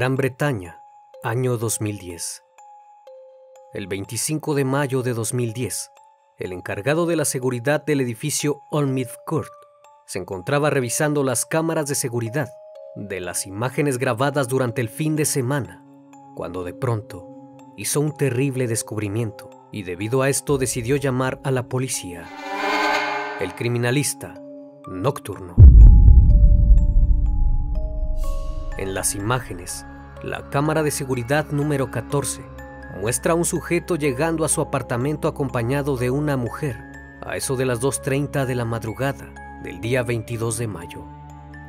Gran Bretaña, año 2010. El 25 de mayo de 2010, el encargado de la seguridad del edificio Olmith Court se encontraba revisando las cámaras de seguridad de las imágenes grabadas durante el fin de semana, cuando de pronto hizo un terrible descubrimiento y debido a esto decidió llamar a la policía. El criminalista nocturno. En las imágenes, la cámara de seguridad número 14 muestra a un sujeto llegando a su apartamento acompañado de una mujer a eso de las 2.30 de la madrugada del día 22 de mayo.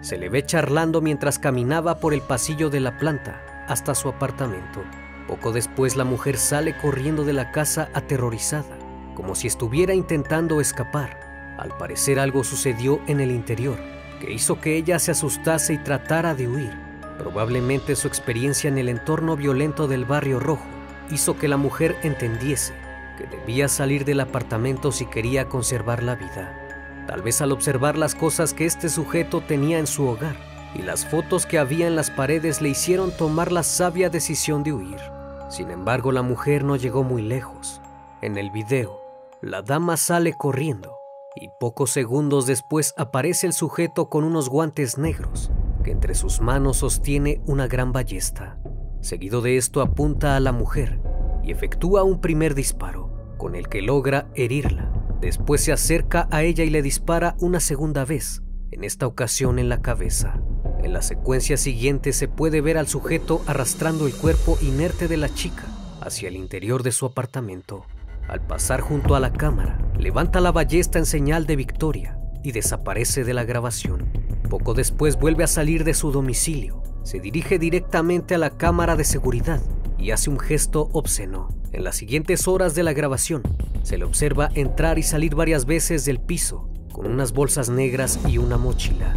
Se le ve charlando mientras caminaba por el pasillo de la planta hasta su apartamento. Poco después la mujer sale corriendo de la casa aterrorizada, como si estuviera intentando escapar. Al parecer algo sucedió en el interior que hizo que ella se asustase y tratara de huir. Probablemente su experiencia en el entorno violento del barrio rojo hizo que la mujer entendiese que debía salir del apartamento si quería conservar la vida. Tal vez al observar las cosas que este sujeto tenía en su hogar y las fotos que había en las paredes le hicieron tomar la sabia decisión de huir. Sin embargo, la mujer no llegó muy lejos. En el video, la dama sale corriendo y pocos segundos después aparece el sujeto con unos guantes negros que entre sus manos sostiene una gran ballesta. Seguido de esto apunta a la mujer y efectúa un primer disparo, con el que logra herirla. Después se acerca a ella y le dispara una segunda vez, en esta ocasión en la cabeza. En la secuencia siguiente se puede ver al sujeto arrastrando el cuerpo inerte de la chica hacia el interior de su apartamento. Al pasar junto a la cámara, levanta la ballesta en señal de victoria y desaparece de la grabación. Poco después vuelve a salir de su domicilio, se dirige directamente a la cámara de seguridad y hace un gesto obsceno. En las siguientes horas de la grabación, se le observa entrar y salir varias veces del piso con unas bolsas negras y una mochila.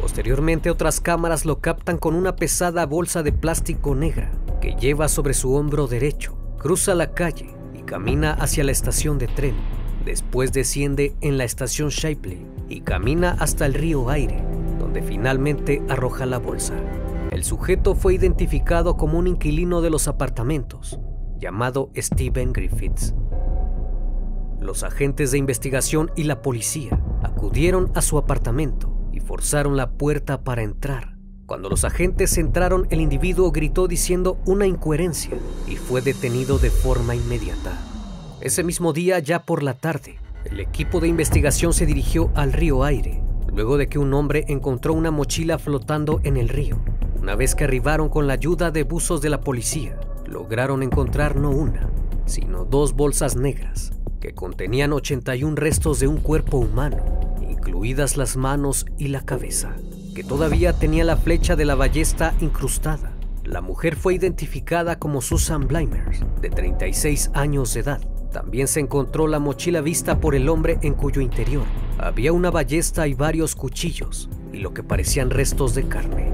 Posteriormente otras cámaras lo captan con una pesada bolsa de plástico negra que lleva sobre su hombro derecho. Cruza la calle y camina hacia la estación de tren. Después desciende en la estación Shipley y camina hasta el río Aire, finalmente arroja la bolsa. El sujeto fue identificado como un inquilino de los apartamentos, llamado Steven Griffiths. Los agentes de investigación y la policía acudieron a su apartamento y forzaron la puerta para entrar. Cuando los agentes entraron, el individuo gritó diciendo una incoherencia y fue detenido de forma inmediata. Ese mismo día, ya por la tarde, el equipo de investigación se dirigió al río Aire, luego de que un hombre encontró una mochila flotando en el río. Una vez que arribaron con la ayuda de buzos de la policía, lograron encontrar no una, sino dos bolsas negras que contenían 81 restos de un cuerpo humano, incluidas las manos y la cabeza, que todavía tenía la flecha de la ballesta incrustada. La mujer fue identificada como Susan Blimers, de 36 años de edad, también se encontró la mochila vista por el hombre en cuyo interior había una ballesta y varios cuchillos y lo que parecían restos de carne.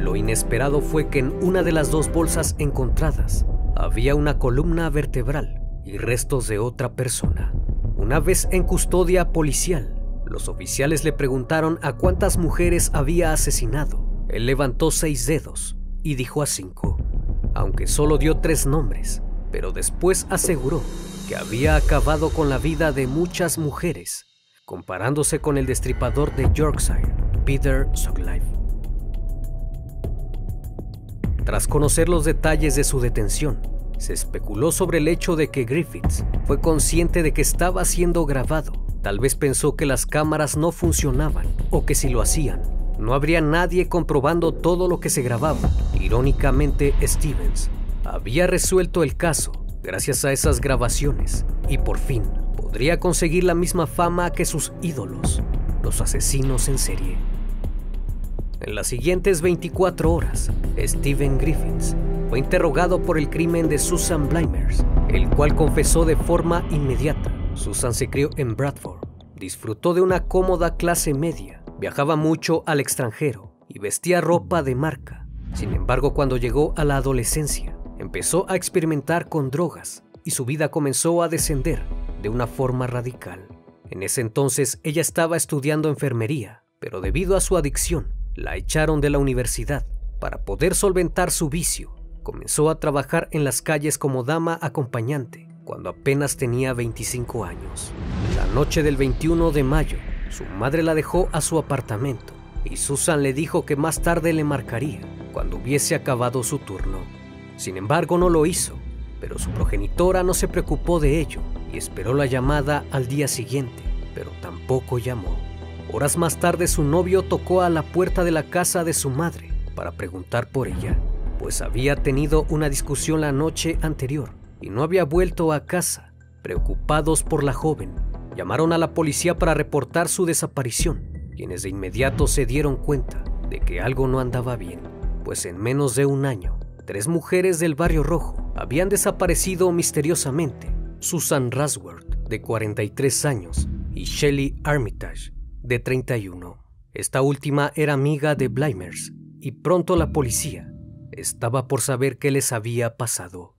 Lo inesperado fue que en una de las dos bolsas encontradas había una columna vertebral y restos de otra persona. Una vez en custodia policial, los oficiales le preguntaron a cuántas mujeres había asesinado. Él levantó seis dedos y dijo a cinco, aunque solo dio tres nombres, pero después aseguró que había acabado con la vida de muchas mujeres, comparándose con el destripador de Yorkshire, Peter Sutcliffe. Tras conocer los detalles de su detención, se especuló sobre el hecho de que Griffiths fue consciente de que estaba siendo grabado. Tal vez pensó que las cámaras no funcionaban o que si lo hacían, no habría nadie comprobando todo lo que se grababa. Irónicamente, Stevens había resuelto el caso gracias a esas grabaciones y por fin podría conseguir la misma fama que sus ídolos, los asesinos en serie. En las siguientes 24 horas, Steven Griffiths fue interrogado por el crimen de Susan Blimers, el cual confesó de forma inmediata. Susan se crió en Bradford, disfrutó de una cómoda clase media, viajaba mucho al extranjero y vestía ropa de marca. Sin embargo, cuando llegó a la adolescencia, empezó a experimentar con drogas y su vida comenzó a descender de una forma radical. En ese entonces ella estaba estudiando enfermería, pero debido a su adicción, la echaron de la universidad. Para poder solventar su vicio, comenzó a trabajar en las calles como dama acompañante cuando apenas tenía 25 años. La noche del 21 de mayo, su madre la dejó a su apartamento y Susan le dijo que más tarde le marcaría cuando hubiese acabado su turno. Sin embargo, no lo hizo, pero su progenitora no se preocupó de ello y esperó la llamada al día siguiente, pero tampoco llamó. Horas más tarde su novio tocó a la puerta de la casa de su madre para preguntar por ella, pues había tenido una discusión la noche anterior y no había vuelto a casa. Preocupados por la joven, llamaron a la policía para reportar su desaparición, quienes de inmediato se dieron cuenta de que algo no andaba bien, pues en menos de un año, tres mujeres del barrio rojo habían desaparecido misteriosamente. Susan Rasworth, de 43 años, y Shelley Armitage, de 31. Esta última era amiga de Blimers y pronto la policía estaba por saber qué les había pasado.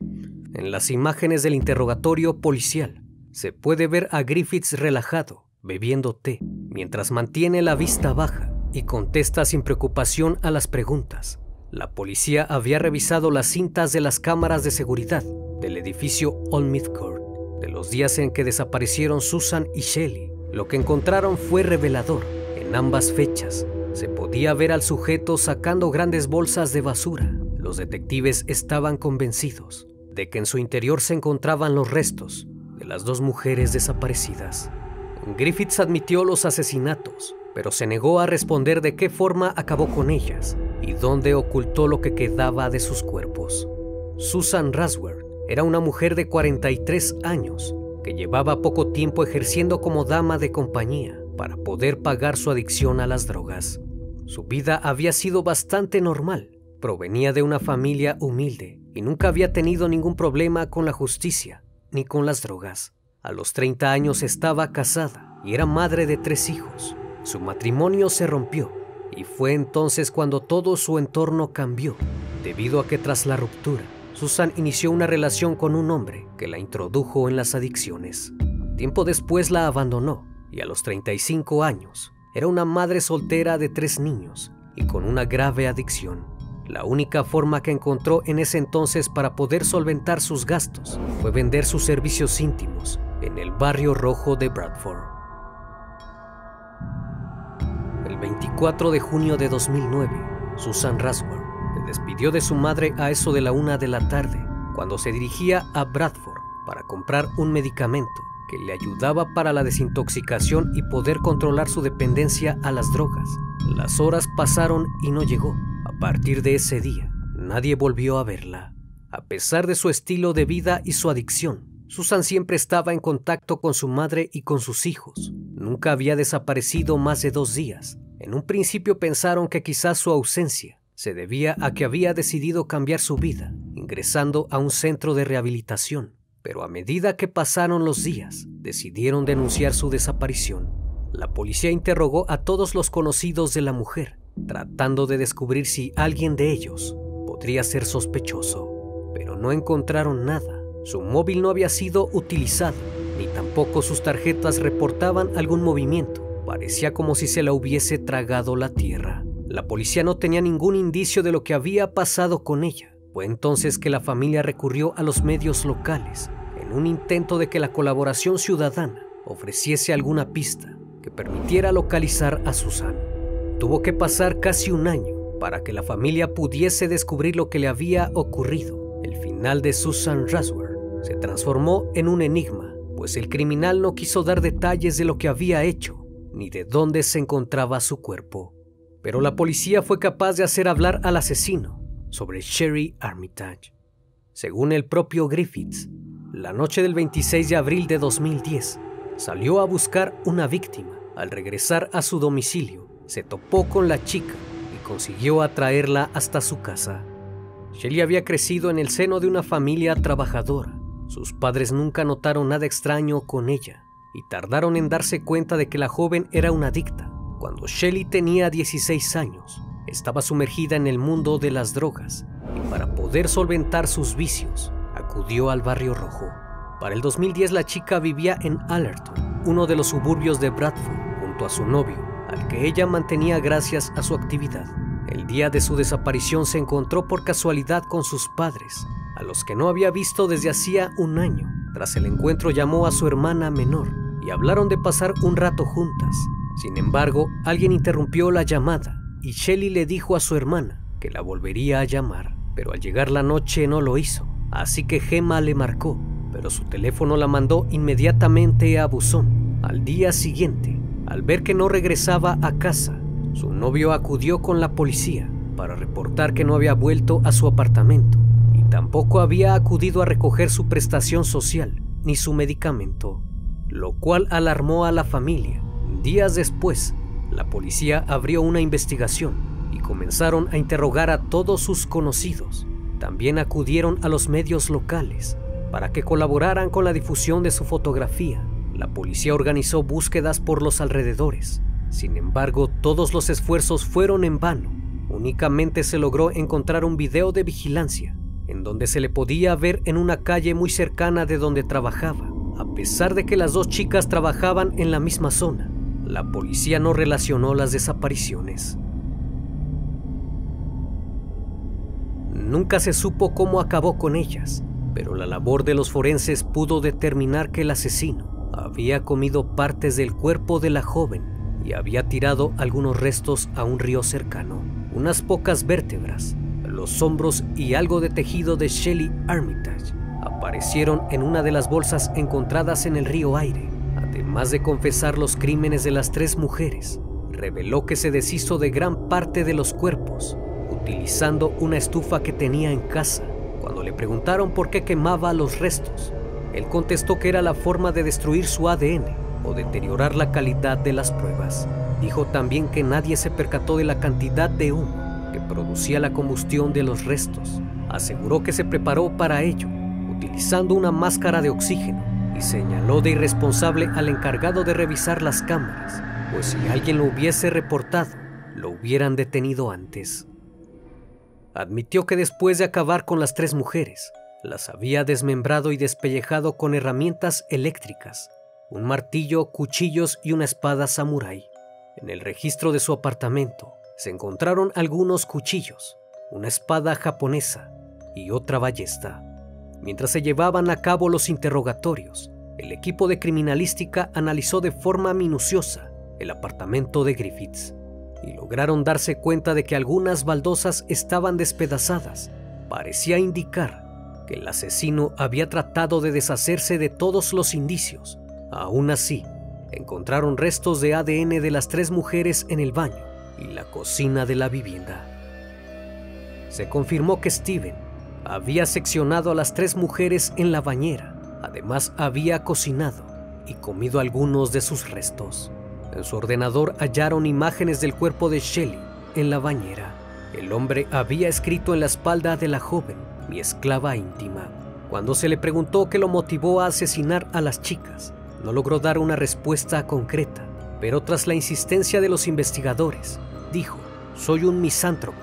En las imágenes del interrogatorio policial se puede ver a Griffiths relajado, bebiendo té, mientras mantiene la vista baja y contesta sin preocupación a las preguntas. La policía había revisado las cintas de las cámaras de seguridad del edificio Old Court de los días en que desaparecieron Susan y Shelley lo que encontraron fue revelador. En ambas fechas se podía ver al sujeto sacando grandes bolsas de basura. Los detectives estaban convencidos de que en su interior se encontraban los restos de las dos mujeres desaparecidas. Griffiths admitió los asesinatos, pero se negó a responder de qué forma acabó con ellas y dónde ocultó lo que quedaba de sus cuerpos. Susan Rasworth era una mujer de 43 años que llevaba poco tiempo ejerciendo como dama de compañía para poder pagar su adicción a las drogas. Su vida había sido bastante normal. Provenía de una familia humilde y nunca había tenido ningún problema con la justicia ni con las drogas. A los 30 años estaba casada y era madre de tres hijos. Su matrimonio se rompió y fue entonces cuando todo su entorno cambió, debido a que tras la ruptura, Susan inició una relación con un hombre que la introdujo en las adicciones. Tiempo después la abandonó y a los 35 años era una madre soltera de tres niños y con una grave adicción. La única forma que encontró en ese entonces para poder solventar sus gastos fue vender sus servicios íntimos en el barrio rojo de Bradford. El 24 de junio de 2009, Susan Rasworth despidió de su madre a eso de la una de la tarde, cuando se dirigía a Bradford para comprar un medicamento que le ayudaba para la desintoxicación y poder controlar su dependencia a las drogas. Las horas pasaron y no llegó. A partir de ese día, nadie volvió a verla. A pesar de su estilo de vida y su adicción, Susan siempre estaba en contacto con su madre y con sus hijos. Nunca había desaparecido más de dos días. En un principio pensaron que quizás su ausencia se debía a que había decidido cambiar su vida, ingresando a un centro de rehabilitación, pero a medida que pasaron los días, decidieron denunciar su desaparición. La policía interrogó a todos los conocidos de la mujer, tratando de descubrir si alguien de ellos podría ser sospechoso, pero no encontraron nada. Su móvil no había sido utilizado, ni tampoco sus tarjetas reportaban algún movimiento. Parecía como si se la hubiese tragado la tierra. La policía no tenía ningún indicio de lo que había pasado con ella. Fue entonces que la familia recurrió a los medios locales en un intento de que la colaboración ciudadana ofreciese alguna pista que permitiera localizar a Susan. Tuvo que pasar casi un año para que la familia pudiese descubrir lo que le había ocurrido. El final de Susan Raswer se transformó en un enigma, pues el criminal no quiso dar detalles de lo que había hecho, ni de dónde se encontraba su cuerpo. Pero la policía fue capaz de hacer hablar al asesino sobre Sherry Armitage. Según el propio Griffiths, la noche del 26 de abril de 2010, salió a buscar una víctima. Al regresar a su domicilio, se topó con la chica y consiguió atraerla hasta su casa. Shelly había crecido en el seno de una familia trabajadora. Sus padres nunca notaron nada extraño con ella y tardaron en darse cuenta de que la joven era una adicta. Cuando Shelly tenía 16 años, estaba sumergida en el mundo de las drogas y para poder solventar sus vicios, acudió al barrio rojo. Para el 2010 la chica vivía en Allerton, uno de los suburbios de Bradford, junto a su novio, al que ella mantenía gracias a su actividad. El día de su desaparición se encontró por casualidad con sus padres, a los que no había visto desde hacía un año. Tras el encuentro llamó a su hermana menor y hablaron de pasar un rato juntas. Sin embargo, alguien interrumpió la llamada y Shelly le dijo a su hermana que la volvería a llamar, pero al llegar la noche no lo hizo. Así que Gemma le marcó, pero su teléfono la mandó inmediatamente a buzón. Al día siguiente, al ver que no regresaba a casa, su novio acudió con la policía para reportar que no había vuelto a su apartamento y tampoco había acudido a recoger su prestación social ni su medicamento, lo cual alarmó a la familia. Días después, la policía abrió una investigación y comenzaron a interrogar a todos sus conocidos. También acudieron a los medios locales para que colaboraran con la difusión de su fotografía. La policía organizó búsquedas por los alrededores. Sin embargo, todos los esfuerzos fueron en vano. Únicamente se logró encontrar un video de vigilancia en donde se le podía ver en una calle muy cercana de donde trabajaba. A pesar de que las dos chicas trabajaban en la misma zona, la policía no relacionó las desapariciones. Nunca se supo cómo acabó con ellas, pero la labor de los forenses pudo determinar que el asesino había comido partes del cuerpo de la joven y había tirado algunos restos a un río cercano, unas pocas vértebras, los hombros y algo de tejido de Shelley Armitage aparecieron en una de las bolsas encontradas en el río Aire. Además de confesar los crímenes de las tres mujeres, reveló que se deshizo de gran parte de los cuerpos utilizando una estufa que tenía en casa. Cuando le preguntaron por qué quemaba los restos, él contestó que era la forma de destruir su ADN o deteriorar la calidad de las pruebas. Dijo también que nadie se percató de la cantidad de humo que producía la combustión de los restos. Aseguró que se preparó para ello, utilizando una máscara de oxígeno, y señaló de irresponsable al encargado de revisar las cámaras, pues si alguien lo hubiese reportado, lo hubieran detenido antes. Admitió que después de acabar con las tres mujeres, las había desmembrado y despellejado con herramientas eléctricas, un martillo, cuchillos y una espada samurái. En el registro de su apartamento se encontraron algunos cuchillos, una espada japonesa y otra ballesta. Mientras se llevaban a cabo los interrogatorios, el equipo de criminalística analizó de forma minuciosa el apartamento de Griffiths y lograron darse cuenta de que algunas baldosas estaban despedazadas. Parecía indicar que el asesino había tratado de deshacerse de todos los indicios. Aún así, encontraron restos de ADN de las tres mujeres en el baño y la cocina de la vivienda. Se confirmó que Steven había seccionado a las tres mujeres en la bañera. Además, había cocinado y comido algunos de sus restos. En su ordenador hallaron imágenes del cuerpo de Shelley en la bañera. El hombre había escrito en la espalda de la joven, mi esclava íntima. Cuando se le preguntó qué lo motivó a asesinar a las chicas, no logró dar una respuesta concreta, pero tras la insistencia de los investigadores, dijo, soy un misántropo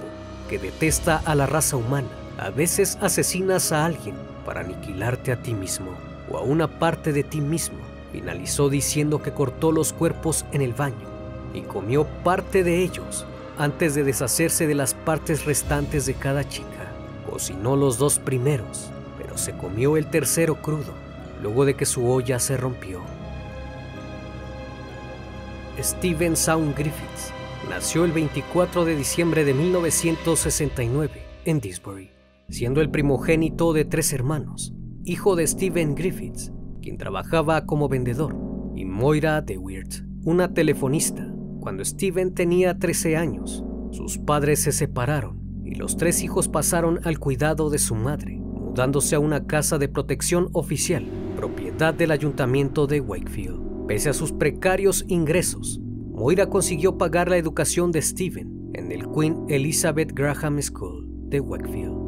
que detesta a la raza humana. A veces asesinas a alguien para aniquilarte a ti mismo o a una parte de ti mismo Finalizó diciendo que cortó los cuerpos en el baño y comió parte de ellos antes de deshacerse de las partes restantes de cada chica. Cocinó los dos primeros, pero se comió el tercero crudo, luego de que su olla se rompió. Steven Sound Griffiths nació el 24 de diciembre de 1969 en Disbury, siendo el primogénito de tres hermanos, hijo de Stephen Griffiths, quien trabajaba como vendedor, y Moira DeWirt, una telefonista. Cuando Stephen tenía 13 años, sus padres se separaron y los tres hijos pasaron al cuidado de su madre, mudándose a una casa de protección oficial, propiedad del ayuntamiento de Wakefield. Pese a sus precarios ingresos, Moira consiguió pagar la educación de Stephen en el Queen Elizabeth Graham School de Wakefield,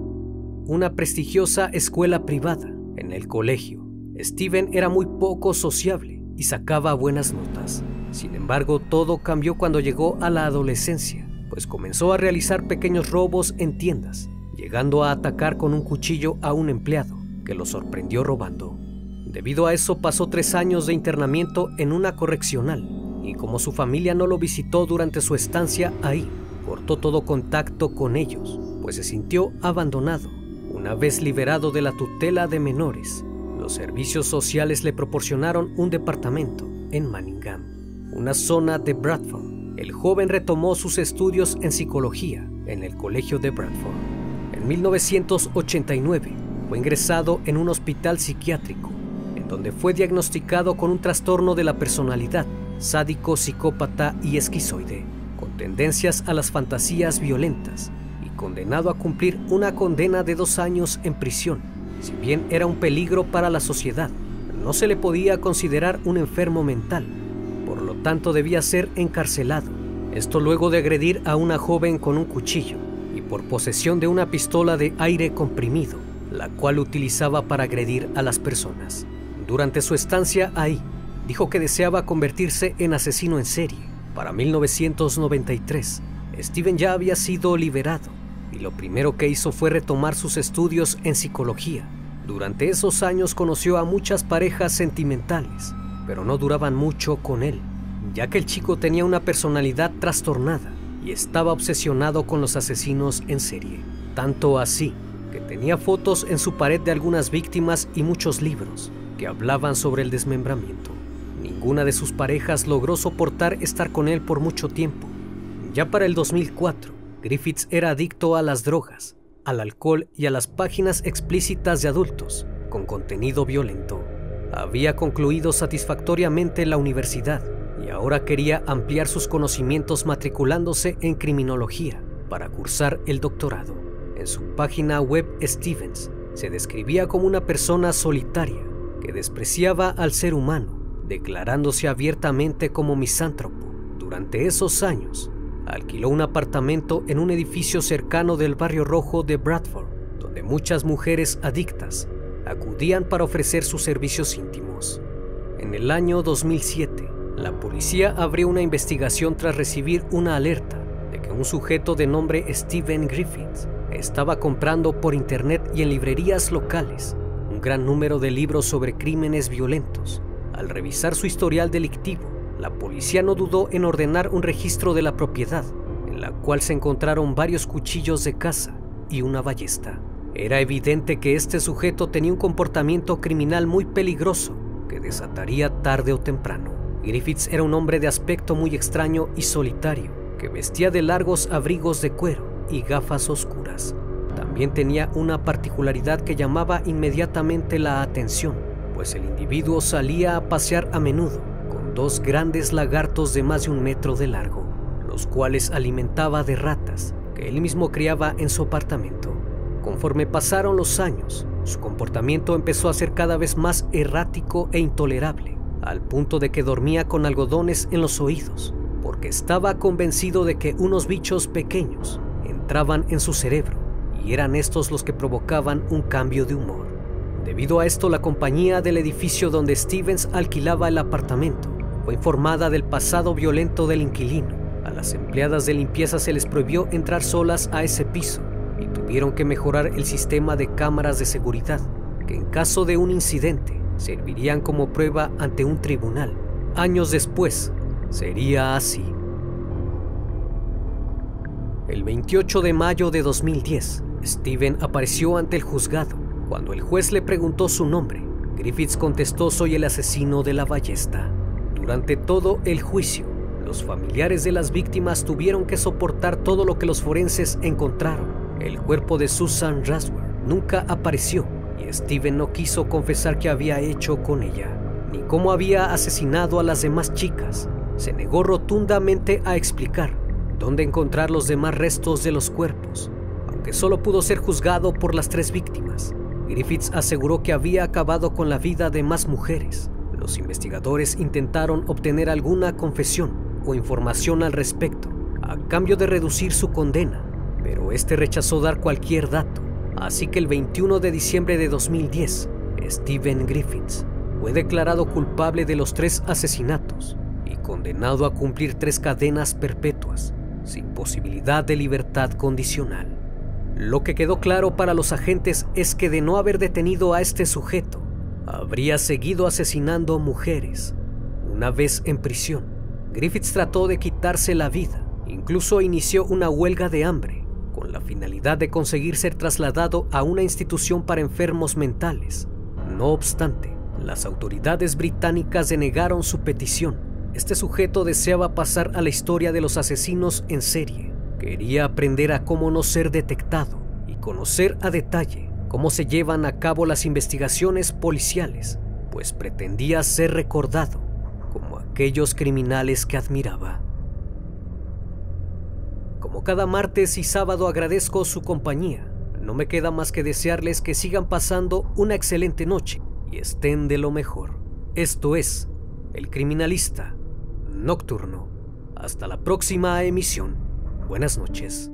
una prestigiosa escuela privada. En el colegio, Stephen era muy poco sociable y sacaba buenas notas. Sin embargo, todo cambió cuando llegó a la adolescencia, pues comenzó a realizar pequeños robos en tiendas, llegando a atacar con un cuchillo a un empleado que lo sorprendió robando. Debido a eso pasó tres años de internamiento en una correccional y como su familia no lo visitó durante su estancia ahí, cortó todo contacto con ellos, pues se sintió abandonado. Una vez liberado de la tutela de menores, los servicios sociales le proporcionaron un departamento en Manningham, una zona de Bradford. El joven retomó sus estudios en psicología en el Colegio de Bradford. En 1989 fue ingresado en un hospital psiquiátrico, en donde fue diagnosticado con un trastorno de la personalidad sádico, psicópata y esquizoide, con tendencias a las fantasías violentas, condenado a cumplir una condena de dos años en prisión. Si bien era un peligro para la sociedad, no se le podía considerar un enfermo mental, por lo tanto debía ser encarcelado. Esto luego de agredir a una joven con un cuchillo y por posesión de una pistola de aire comprimido, la cual utilizaba para agredir a las personas. Durante su estancia ahí, dijo que deseaba convertirse en asesino en serie. Para 1993, Steven ya había sido liberado y lo primero que hizo fue retomar sus estudios en psicología. Durante esos años conoció a muchas parejas sentimentales, pero no duraban mucho con él, ya que el chico tenía una personalidad trastornada y estaba obsesionado con los asesinos en serie. Tanto así que tenía fotos en su pared de algunas víctimas y muchos libros que hablaban sobre el desmembramiento. Ninguna de sus parejas logró soportar estar con él por mucho tiempo. Ya para el 2004, Griffiths era adicto a las drogas, al alcohol y a las páginas explícitas de adultos, con contenido violento. Había concluido satisfactoriamente la universidad y ahora quería ampliar sus conocimientos matriculándose en criminología para cursar el doctorado. En su página web Stevens se describía como una persona solitaria que despreciaba al ser humano declarándose abiertamente como misántropo. Durante esos años, alquiló un apartamento en un edificio cercano del barrio rojo de Bradford, donde muchas mujeres adictas acudían para ofrecer sus servicios íntimos. En el año 2007, la policía abrió una investigación tras recibir una alerta de que un sujeto de nombre Steven Griffith estaba comprando por internet y en librerías locales un gran número de libros sobre crímenes violentos al revisar su historial delictivo, la policía no dudó en ordenar un registro de la propiedad, en la cual se encontraron varios cuchillos de caza y una ballesta. Era evidente que este sujeto tenía un comportamiento criminal muy peligroso que desataría tarde o temprano. Griffiths era un hombre de aspecto muy extraño y solitario, que vestía de largos abrigos de cuero y gafas oscuras. También tenía una particularidad que llamaba inmediatamente la atención pues el individuo salía a pasear a menudo dos grandes lagartos de más de un metro de largo, los cuales alimentaba de ratas que él mismo criaba en su apartamento. Conforme pasaron los años, su comportamiento empezó a ser cada vez más errático e intolerable, al punto de que dormía con algodones en los oídos, porque estaba convencido de que unos bichos pequeños entraban en su cerebro y eran estos los que provocaban un cambio de humor. Debido a esto, la compañía del edificio donde Stevens alquilaba el apartamento informada del pasado violento del inquilino. A las empleadas de limpieza se les prohibió entrar solas a ese piso y tuvieron que mejorar el sistema de cámaras de seguridad, que en caso de un incidente servirían como prueba ante un tribunal. Años después, sería así. El 28 de mayo de 2010, Steven apareció ante el juzgado cuando el juez le preguntó su nombre, Griffiths contestó soy el asesino de la ballesta. Durante todo el juicio, Los familiares de las víctimas tuvieron que soportar todo lo que los forenses encontraron. El cuerpo de Susan Raswer nunca apareció y Steven no quiso confesar qué había hecho con ella, ni cómo había asesinado a las demás chicas. Se negó rotundamente a explicar dónde encontrar los demás restos de los cuerpos, aunque solo pudo ser juzgado por las tres víctimas. Griffiths aseguró que había acabado con la vida de más mujeres. Los investigadores intentaron obtener alguna confesión o información al respecto, a cambio de reducir su condena, pero este rechazó dar cualquier dato. Así que el 21 de diciembre de 2010, Steven Griffiths fue declarado culpable de los tres asesinatos y condenado a cumplir tres cadenas perpetuas, sin posibilidad de libertad condicional. Lo que quedó claro para los agentes es que de no haber detenido a este sujeto, habría seguido asesinando mujeres. Una vez en prisión, Griffiths trató de quitarse la vida, incluso inició una huelga de hambre, con la finalidad de conseguir ser trasladado a una institución para enfermos mentales. No obstante, las autoridades británicas denegaron su petición. Este sujeto deseaba pasar a la historia de los asesinos en serie. Quería aprender a cómo no ser detectado y conocer a detalle cómo se llevan a cabo las investigaciones policiales, pues pretendía ser recordado como aquellos criminales que admiraba. Como cada martes y sábado agradezco su compañía, no me queda más que desearles que sigan pasando una excelente noche y estén de lo mejor. Esto es El Criminalista Nocturno. Hasta la próxima emisión. Buenas noches.